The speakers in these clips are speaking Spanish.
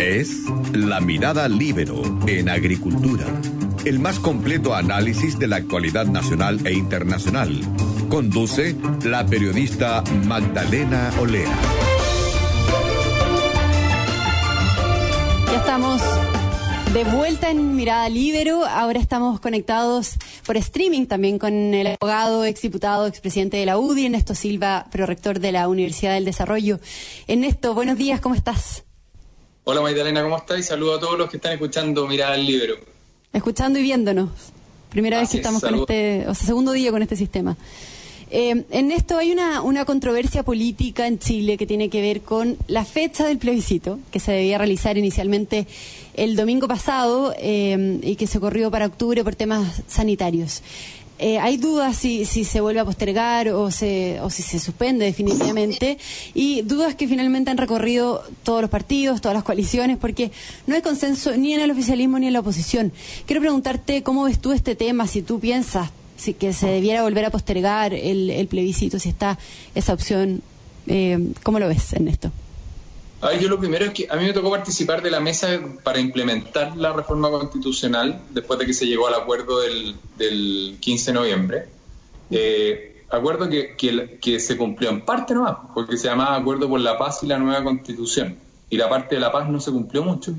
Es La Mirada Libero en Agricultura, el más completo análisis de la actualidad nacional e internacional. Conduce la periodista Magdalena Olea. Ya estamos de vuelta en Mirada Libero. Ahora estamos conectados por streaming también con el abogado, exdiputado, expresidente de la UDI, Ernesto Silva, prorector de la Universidad del Desarrollo. Ernesto, buenos días, ¿cómo estás? Hola Magdalena, ¿cómo estás? Y saludo a todos los que están escuchando Mirada Libero. Escuchando y viéndonos. Primera vez que estamos con este, o sea, segundo día con este sistema. Eh, en esto hay una, una controversia política en Chile que tiene que ver con la fecha del plebiscito, que se debía realizar inicialmente el domingo pasado eh, y que se corrió para octubre por temas sanitarios. Eh, hay dudas si, si se vuelve a postergar o, se, o si se suspende definitivamente y dudas que finalmente han recorrido todos los partidos, todas las coaliciones, porque no hay consenso ni en el oficialismo ni en la oposición. Quiero preguntarte cómo ves tú este tema, si tú piensas si que se debiera volver a postergar el, plebiscito, si está esa opción. Eh, ¿Cómo lo ves, Ernesto? Ay, yo lo primero es que a mí me tocó participar de la mesa para implementar la reforma constitucional después de que se llegó al acuerdo del, del 15 de noviembre. Eh, acuerdo que, que, se cumplió en parte nomás, porque se llamaba Acuerdo por la Paz y la Nueva Constitución. Y la parte de la paz no se cumplió mucho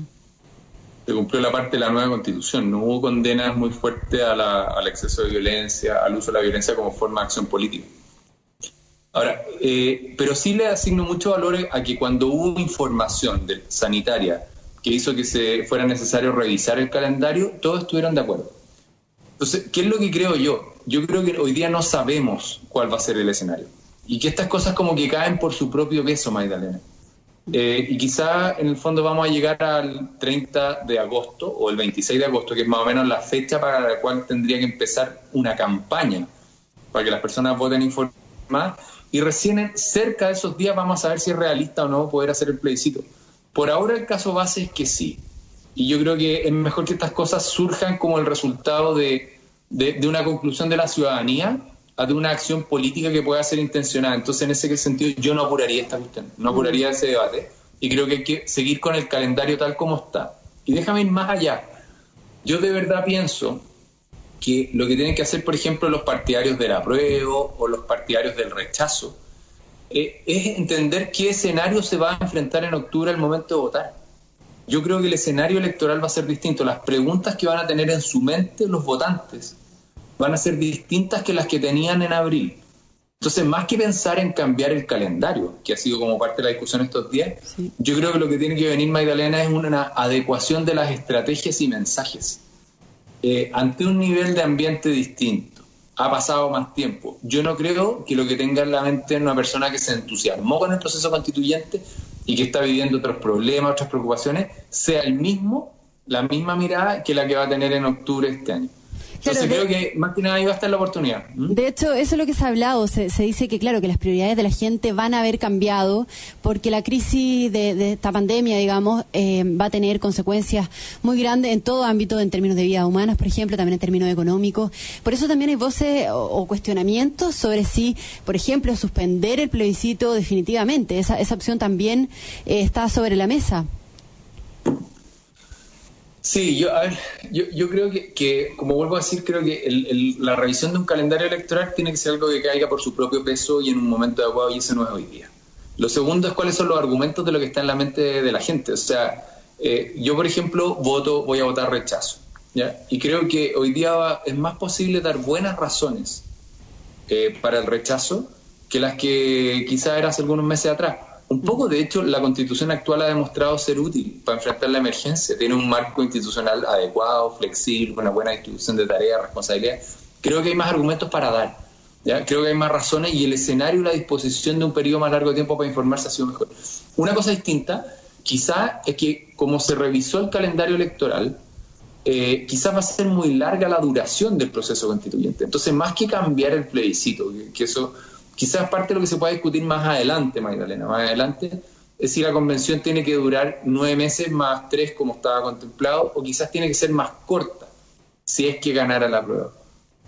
se cumplió la parte de la nueva constitución. No hubo condenas muy fuertes al exceso de violencia, al uso de la violencia como forma de acción política. Ahora, eh, pero sí le asigno mucho valor a que cuando hubo información de, sanitaria que hizo que se fuera necesario revisar el calendario, todos estuvieron de acuerdo. Entonces, ¿qué es lo que creo yo? Yo creo que hoy día no sabemos cuál va a ser el escenario. Y que estas cosas como que caen por su propio peso, Magdalena. Eh, y quizá en el fondo vamos a llegar al 30 de agosto o el 26 de agosto, que es más o menos la fecha para la cual tendría que empezar una campaña para que las personas voten informadas. Y recién cerca de esos días vamos a ver si es realista o no poder hacer el plebiscito. Por ahora el caso base es que sí. Y yo creo que es mejor que estas cosas surjan como el resultado de, de, de una conclusión de la ciudadanía de una acción política que pueda ser intencionada. Entonces, en ese sentido, yo no apuraría esta cuestión, no apuraría ese debate. Y creo que hay que seguir con el calendario tal como está. Y déjame ir más allá. Yo de verdad pienso que lo que tienen que hacer, por ejemplo, los partidarios del apruebo o los partidarios del rechazo, eh, es entender qué escenario se va a enfrentar en octubre al momento de votar. Yo creo que el escenario electoral va a ser distinto. Las preguntas que van a tener en su mente los votantes van a ser distintas que las que tenían en abril. Entonces, más que pensar en cambiar el calendario, que ha sido como parte de la discusión estos días, yo creo que lo que tiene que venir, Magdalena, es una adecuación de las estrategias y mensajes. Eh, ante un nivel de ambiente distinto, ha pasado más tiempo. Yo no creo que lo que tenga en la mente una persona que se entusiasmó con el proceso constituyente y que está viviendo otros problemas, otras preocupaciones, sea el mismo, la misma mirada que la que va a tener en octubre este año. Entonces creo que más que nada iba a estar la oportunidad. De hecho, eso es lo que se ha hablado. Se, dice que, claro, que las prioridades de la gente van a haber cambiado porque la crisis de, esta pandemia, digamos, eh, va a tener consecuencias muy grandes en todo ámbito, en términos de vida humanas, por ejemplo, también en términos económicos. Por eso también hay voces o, cuestionamientos sobre si, por ejemplo, suspender el plebiscito definitivamente. Esa, esa opción también eh, está sobre la mesa. Sí, yo, yo, creo que, como vuelvo a decir, creo que la revisión de un calendario electoral tiene que ser algo que caiga por su propio peso y en un momento adecuado, y ese no es hoy día. Lo segundo es cuáles son los argumentos de lo que está en la mente de la gente. O sea, eh, yo, por ejemplo, voto, voy a votar rechazo. ¿ya? Y creo que hoy día es más posible dar buenas razones eh, para el rechazo que las que quizás era hace algunos meses atrás. Un poco, de hecho, la constitución actual ha demostrado ser útil para enfrentar la emergencia. Tiene un marco institucional adecuado, flexible, una buena distribución de tareas, responsabilidad. Creo que hay más argumentos para dar. Creo que hay más razones y el escenario y la disposición de un periodo más largo de tiempo para informarse ha sido mejor. Una cosa distinta, quizá, es que como se revisó el calendario electoral, eh, quizás va a ser muy larga la duración del proceso constituyente. Entonces, más que cambiar el plebiscito, que eso Quizás parte de lo que se pueda discutir más adelante, Magdalena, más adelante, es si la convención tiene que durar nueve meses más tres como estaba contemplado, o quizás tiene que ser más corta, si es que ganara la prueba.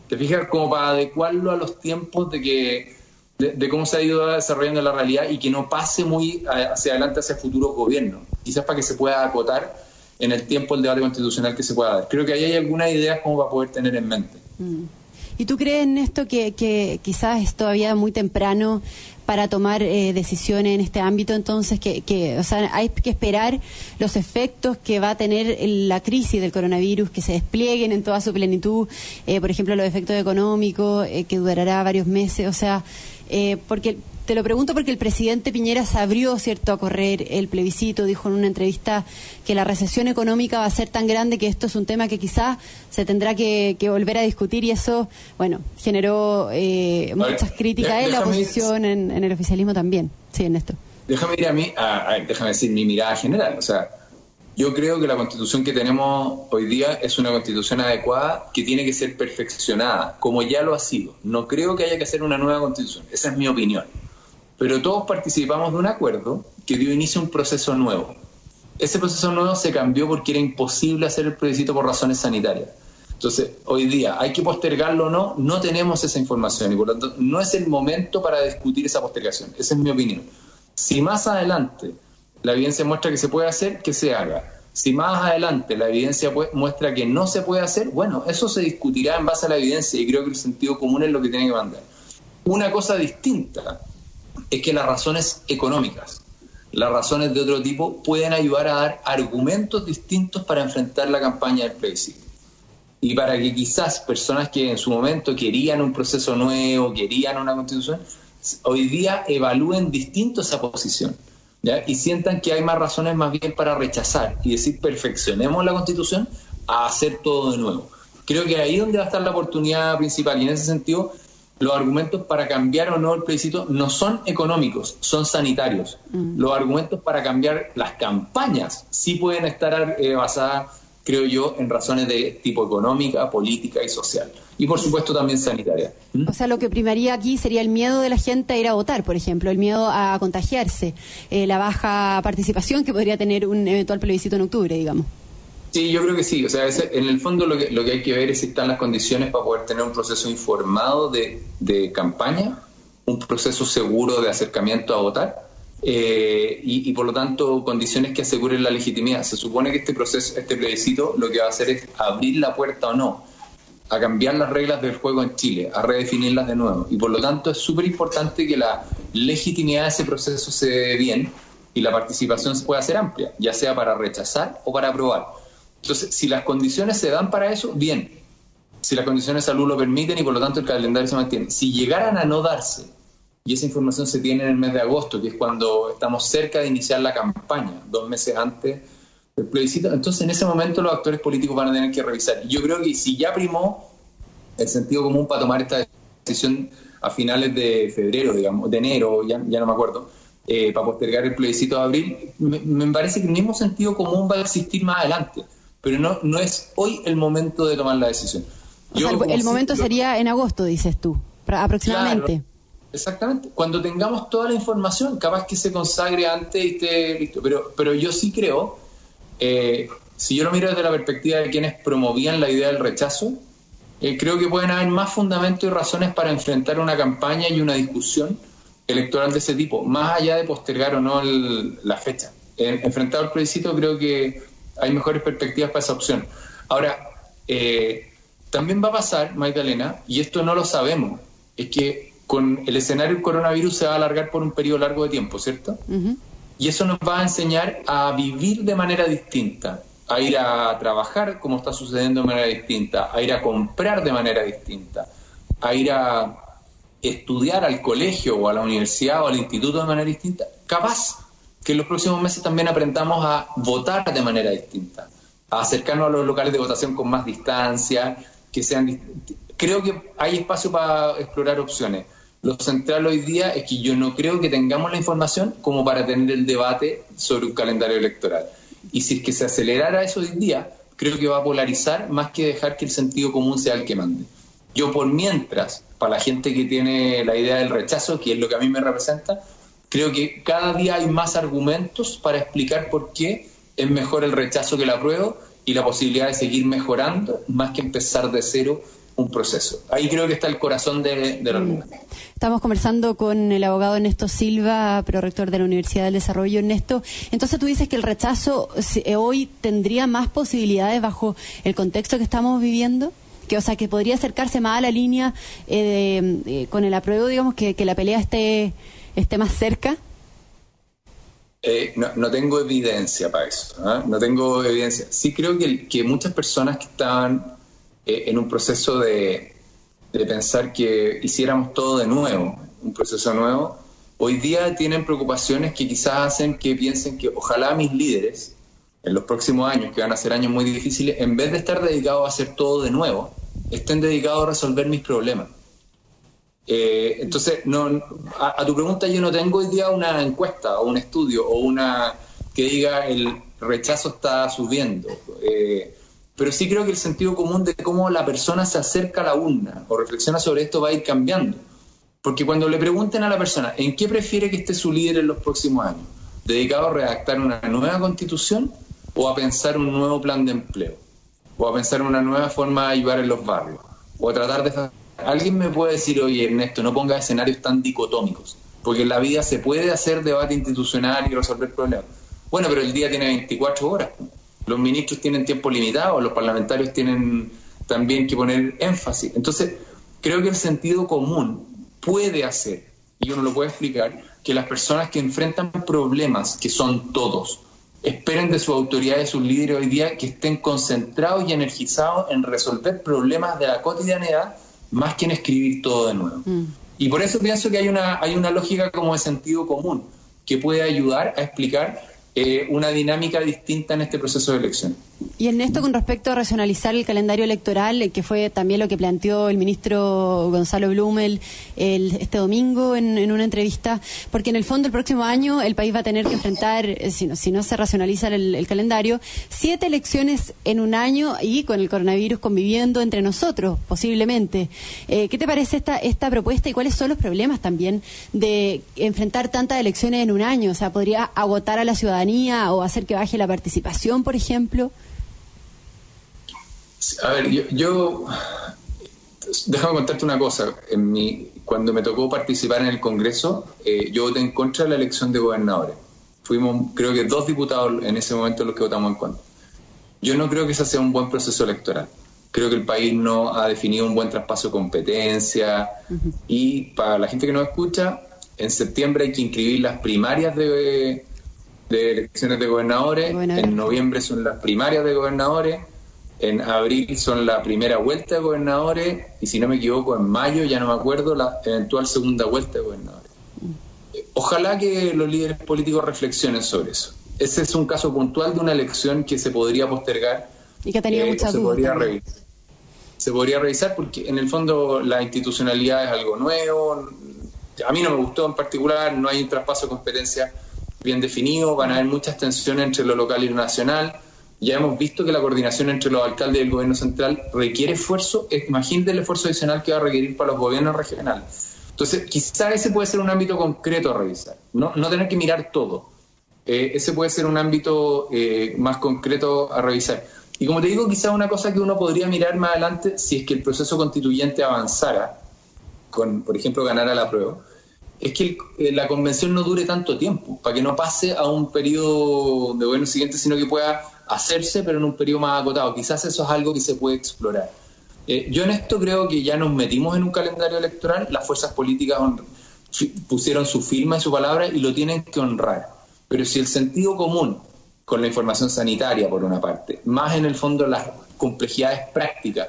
¿Te fijas? Como para adecuarlo a los tiempos de que, de, cómo se ha ido desarrollando la realidad y que no pase muy hacia adelante hacia futuros gobiernos, quizás para que se pueda acotar en el tiempo el debate constitucional que se pueda dar. Creo que ahí hay algunas ideas como para poder tener en mente. Mm. ¿Y tú crees en esto que, que quizás es todavía muy temprano para tomar eh, decisiones en este ámbito, entonces que, que, o sea, hay que esperar los efectos que va a tener la crisis del coronavirus, que se desplieguen en toda su plenitud, eh, por ejemplo, los efectos económicos, eh, que durará varios meses, o sea, porque te lo pregunto porque el presidente Piñera se abrió, ¿cierto?, a correr el plebiscito, dijo en una entrevista que la recesión económica va a ser tan grande que esto es un tema que quizás se tendrá que, volver a discutir y eso, bueno, generó eh, muchas críticas en la oposición, en, el oficialismo también. Sí, en esto. Déjame ir a mí, déjame decir mi mirada general. O sea, yo creo que la constitución que tenemos hoy día es una constitución adecuada que tiene que ser perfeccionada, como ya lo ha sido. No creo que haya que hacer una nueva constitución. Esa es mi opinión pero todos participamos de un acuerdo que dio inicio a un proceso nuevo. Ese proceso nuevo se cambió porque era imposible hacer el plebiscito por razones sanitarias. Entonces, hoy día, ¿hay que postergarlo o no? No tenemos esa información y por lo tanto no es el momento para discutir esa postergación. Esa es mi opinión. Si más adelante la evidencia muestra que se puede hacer, que se haga. Si más adelante la evidencia muestra que no se puede hacer, bueno, eso se discutirá en base a la evidencia y creo que el sentido común es lo que tiene que mandar. Una cosa distinta es que las razones económicas, las razones de otro tipo, pueden ayudar a dar argumentos distintos para enfrentar la campaña del plebiscito. Y para que quizás personas que en su momento querían un proceso nuevo, querían una constitución, hoy día evalúen distinto esa posición. y sientan que hay más razones más bien para rechazar y decir perfeccionemos la constitución a hacer todo de nuevo. Creo que ahí es donde va a estar la oportunidad principal y en ese sentido los argumentos para cambiar o no el plebiscito no son económicos, son sanitarios. Mm. Los argumentos para cambiar las campañas sí pueden estar eh, basadas, creo yo, en razones de tipo económica, política y social. Y por supuesto también sanitaria. ¿Mm? O sea, lo que primaría aquí sería el miedo de la gente a ir a votar, por ejemplo, el miedo a contagiarse, eh, la baja participación que podría tener un eventual plebiscito en octubre, digamos. Sí, yo creo que sí. O sea, en el fondo lo que, lo que hay que ver es si están las condiciones para poder tener un proceso informado de, campaña, un proceso seguro de acercamiento a votar eh, y, por lo tanto condiciones que aseguren la legitimidad. Se supone que este proceso, este plebiscito, lo que va a hacer es abrir la puerta o no a cambiar las reglas del juego en Chile, a redefinirlas de nuevo. Y por lo tanto es súper importante que la legitimidad de ese proceso se dé bien y la participación se pueda ser amplia, ya sea para rechazar o para aprobar. Entonces, si las condiciones se dan para eso, bien. Si las condiciones de salud lo permiten y por lo tanto el calendario se mantiene. Si llegaran a no darse, y esa información se tiene en el mes de agosto, que es cuando estamos cerca de iniciar la campaña, dos meses antes del plebiscito, entonces en ese momento los actores políticos van a tener que revisar. Yo creo que si ya primó el sentido común para tomar esta decisión a finales de febrero, digamos, de enero, ya, no me acuerdo, eh, para postergar el plebiscito de abril, me, parece que el mismo sentido común va a existir más adelante pero no, no es hoy el momento de tomar la decisión. el, momento sería en agosto, dices tú, aproximadamente. exactamente. Cuando tengamos toda la información, capaz que se consagre antes y esté listo. Pero, pero yo sí creo, eh, si yo lo miro desde la perspectiva de quienes promovían la idea del rechazo, eh, creo que pueden haber más fundamentos y razones para enfrentar una campaña y una discusión electoral de ese tipo, más allá de postergar o no la fecha. enfrentado al plebiscito, creo que hay mejores perspectivas para esa opción. Ahora, eh, también va a pasar, Magdalena, y esto no lo sabemos, es que con el escenario del coronavirus se va a alargar por un periodo largo de tiempo, ¿cierto? Y eso nos va a enseñar a vivir de manera distinta, a ir a trabajar como está sucediendo de manera distinta, a ir a comprar de manera distinta, a ir a estudiar al colegio o a la universidad o al instituto de manera distinta. Capaz que en los próximos meses también aprendamos a votar de manera distinta, a acercarnos a los locales de votación con más distancia, que sean creo que hay espacio para explorar opciones. Lo central hoy día es que yo no creo que tengamos la información como para tener el debate sobre un calendario electoral. Y si es que se acelerara eso hoy día, creo que va a polarizar más que dejar que el sentido común sea el que mande. Yo por mientras, para la gente que tiene la idea del rechazo, que es lo que a mí me representa, Creo que cada día hay más argumentos para explicar por qué es mejor el rechazo que el apruebo y la posibilidad de seguir mejorando más que empezar de cero un proceso. Ahí creo que está el corazón de, de la mm. Estamos conversando con el abogado Ernesto Silva, prorector de la Universidad del Desarrollo. Ernesto, entonces tú dices que el rechazo eh, hoy tendría más posibilidades bajo el contexto que estamos viviendo? Que, o sea, que podría acercarse más a la línea eh, eh, con el apruebo, digamos, que, la pelea esté, esté más cerca. no, no, tengo evidencia para eso. ¿ah? No tengo evidencia. Sí creo que, que muchas personas que estaban eh, en un proceso de, de pensar que hiciéramos todo de nuevo, un proceso nuevo, hoy día tienen preocupaciones que quizás hacen que piensen que ojalá mis líderes, en los próximos años, que van a ser años muy difíciles, en vez de estar dedicados a hacer todo de nuevo, estén dedicados a resolver mis problemas. Eh, entonces, no, a, tu pregunta, yo no tengo hoy día una encuesta o un estudio o una que diga el rechazo está subiendo. Eh, pero sí creo que el sentido común de cómo la persona se acerca a la urna o reflexiona sobre esto va a ir cambiando. Porque cuando le pregunten a la persona en qué prefiere que esté su líder en los próximos años, dedicado a redactar una nueva constitución o a pensar un nuevo plan de empleo, o a pensar una nueva forma de ayudar en los barrios, o a tratar de... Alguien me puede decir, oye Ernesto, no ponga escenarios tan dicotómicos, porque en la vida se puede hacer debate institucional y resolver problemas. Bueno, pero el día tiene 24 horas los ministros tienen tiempo limitado, los parlamentarios tienen también que poner énfasis. Entonces, creo que el sentido común puede hacer, y uno lo puede explicar, que las personas que enfrentan problemas, que son todos, esperen de su autoridad y sus líderes hoy día que estén concentrados y energizados en resolver problemas de la cotidianidad más que en escribir todo de nuevo. Mm. Y por eso pienso que hay una, hay una lógica como de sentido común que puede ayudar a explicar eh, una dinámica distinta en este proceso de elección. Y en esto con respecto a racionalizar el calendario electoral, eh, que fue también lo que planteó el ministro Gonzalo Blumel el, este domingo en, una entrevista, porque en el fondo el próximo año el país va a tener que enfrentar, eh, si no, si no se racionaliza el, calendario, siete elecciones en un año y con el coronavirus conviviendo entre nosotros, posiblemente. ¿Qué te parece esta, esta propuesta y cuáles son los problemas también de enfrentar tantas elecciones en un año? O sea, ¿podría agotar a la ciudadanía? O hacer que baje la participación, por ejemplo? A ver, yo, déjame contarte una cosa. En mi, cuando me tocó participar en el Congreso, eh, yo voté en contra de la elección de gobernadores. Fuimos, creo que dos diputados en ese momento los que votamos en contra. Yo no creo que ese sea un buen proceso electoral. Creo que el país no ha definido un buen traspaso de competencia. Y para la gente que nos escucha, en septiembre hay que inscribir las primarias de, de elecciones de gobernadores, en noviembre son las primarias de gobernadores, en abril son la primera vuelta de gobernadores y si no me equivoco en mayo, ya no me acuerdo, la eventual segunda vuelta de gobernadores. Ojalá que los líderes políticos reflexionen sobre eso. Ese es un caso puntual de una elección que se podría postergar. Y que ha tenido eh, muchas dudas. Podría revisar. Se podría revisar porque en el fondo la institucionalidad es algo nuevo. A mí no me gustó en particular, no hay un traspaso de competencia bien definido, van a haber muchas tensiones entre lo local y lo nacional. Ya hemos visto que la coordinación entre los alcaldes y el gobierno central requiere esfuerzo. Imagínate el esfuerzo adicional que va a requerir para los gobiernos regionales. Entonces, quizá ese puede ser un ámbito concreto a revisar, no, no tener que mirar todo. Eh, ese puede ser un ámbito eh, más concreto a revisar. Y como te digo, quizá una cosa que uno podría mirar más adelante, si es que el proceso constituyente avanzara, con, por ejemplo, ganar a la prueba, es que eh, la convención no dure tanto tiempo, para que no pase a un periodo de gobierno siguiente, sino que pueda hacerse, pero en un periodo más acotado. Quizás eso es algo que se puede explorar. Eh, yo en esto creo que ya nos metimos en un calendario electoral, las fuerzas políticas pusieron su firma y su palabra y lo tienen que honrar. Pero si el sentido común, con la información sanitaria por una parte, más en el fondo las complejidades prácticas,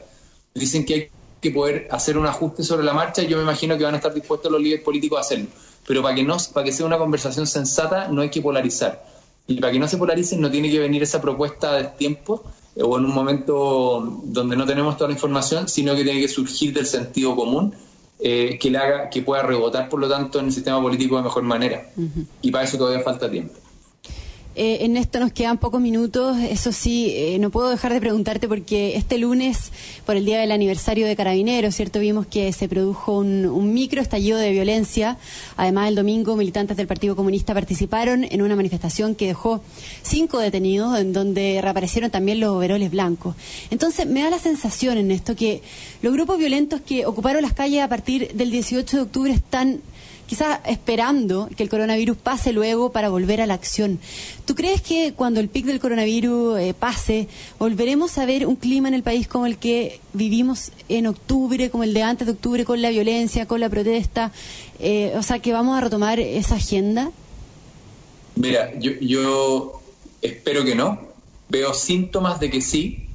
dicen que hay que poder hacer un ajuste sobre la marcha y yo me imagino que van a estar dispuestos los líderes políticos a hacerlo. Pero para que, no, para que sea una conversación sensata no hay que polarizar. Y para que no se polaricen no tiene que venir esa propuesta del tiempo eh, o en un momento donde no tenemos toda la información, sino que tiene que surgir del sentido común eh, que le haga que pueda rebotar, por lo tanto, en el sistema político de mejor manera. Y para eso todavía falta tiempo. Eh, en esto nos quedan pocos minutos. Eso sí, eh, no puedo dejar de preguntarte porque este lunes, por el día del aniversario de Carabineros, ¿cierto? Vimos que se produjo un, un micro estallido de violencia. Además, el domingo, militantes del Partido Comunista participaron en una manifestación que dejó cinco detenidos, en donde reaparecieron también los overoles blancos. Entonces, me da la sensación en esto que los grupos violentos que ocuparon las calles a partir del 18 de octubre están quizás esperando que el coronavirus pase luego para volver a la acción. ¿Tú crees que cuando el pic del coronavirus eh, pase, volveremos a ver un clima en el país como el que vivimos en octubre, como el de antes de octubre, con la violencia, con la protesta? Eh, o sea, que vamos a retomar esa agenda. Mira, yo, yo espero que no. Veo síntomas de que sí.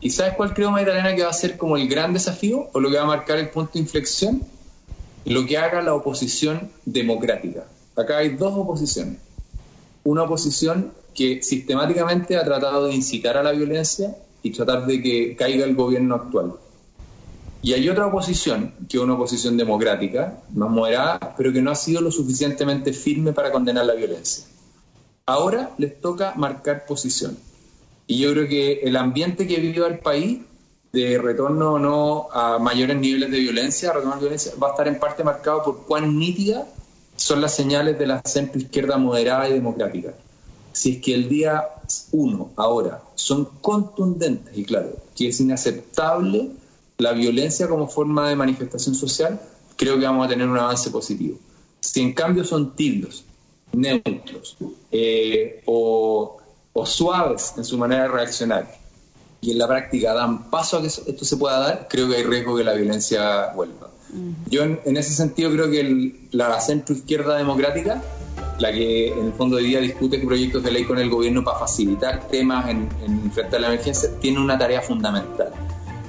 ¿Y sabes cuál creo, Magdalena, que va a ser como el gran desafío o lo que va a marcar el punto de inflexión? Lo que haga la oposición democrática. Acá hay dos oposiciones. Una oposición que sistemáticamente ha tratado de incitar a la violencia y tratar de que caiga el gobierno actual. Y hay otra oposición, que es una oposición democrática, más moderada, pero que no ha sido lo suficientemente firme para condenar la violencia. Ahora les toca marcar posición. Y yo creo que el ambiente que vive el país de retorno o no a mayores niveles de violencia, retorno a violencia, va a estar en parte marcado por cuán nítidas son las señales de la centro izquierda moderada y democrática. Si es que el día uno, ahora, son contundentes y claro, que es inaceptable la violencia como forma de manifestación social, creo que vamos a tener un avance positivo. Si en cambio son tibios, neutros eh, o, o suaves en su manera de reaccionar, y en la práctica dan paso a que esto se pueda dar, creo que hay riesgo que la violencia vuelva. Yo en, ese sentido creo que la centro izquierda democrática, la que en el fondo de día discute proyectos de ley con el gobierno para facilitar temas en, en frente a la emergencia, tiene una tarea fundamental.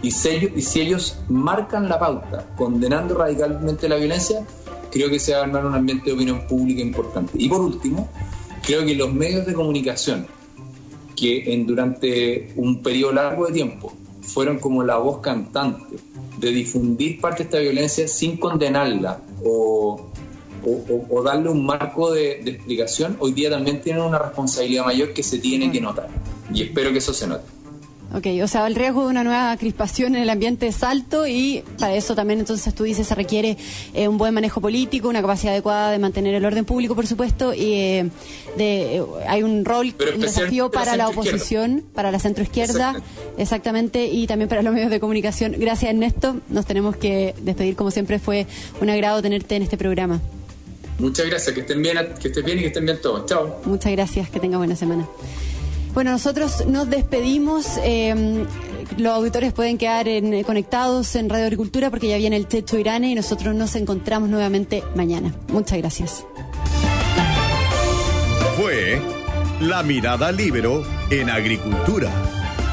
Y si, ellos, y si ellos marcan la pauta condenando radicalmente la violencia, creo que se va a armar un ambiente de opinión pública importante. Y por último, creo que los medios de comunicación, que en, durante un periodo largo de tiempo fueron como la voz cantante de difundir parte de esta violencia sin condenarla o, o, darle un marco de, de, explicación, hoy día también tienen una responsabilidad mayor que se tiene que notar. Y espero que eso se note. Ok, o sea, el riesgo de una nueva crispación en el ambiente es alto y para eso también entonces tú dices se requiere eh, un buen manejo político, una capacidad adecuada de mantener el orden público, por supuesto, y eh, de, eh, hay un rol, un desafío para la oposición, para la centroizquierda, exactamente, y también para los medios de comunicación. Gracias, Ernesto. Nos tenemos que despedir, como siempre, fue un agrado tenerte en este programa. Muchas gracias, que estén bien, que estén bien y que estén bien todos. Chao. Muchas gracias, que tenga buena semana. Bueno, nosotros nos despedimos. Eh, los auditores pueden quedar en, conectados en Radio Agricultura porque ya viene el Techo Irane y nosotros nos encontramos nuevamente mañana. Muchas gracias. Fue La Mirada Libero en Agricultura.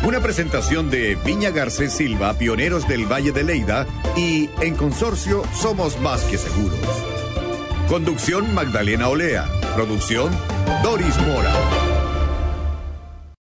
Una presentación de Viña Garcés Silva, pioneros del Valle de Leida y en consorcio Somos Más que Seguros. Conducción Magdalena Olea. Producción Doris Mora.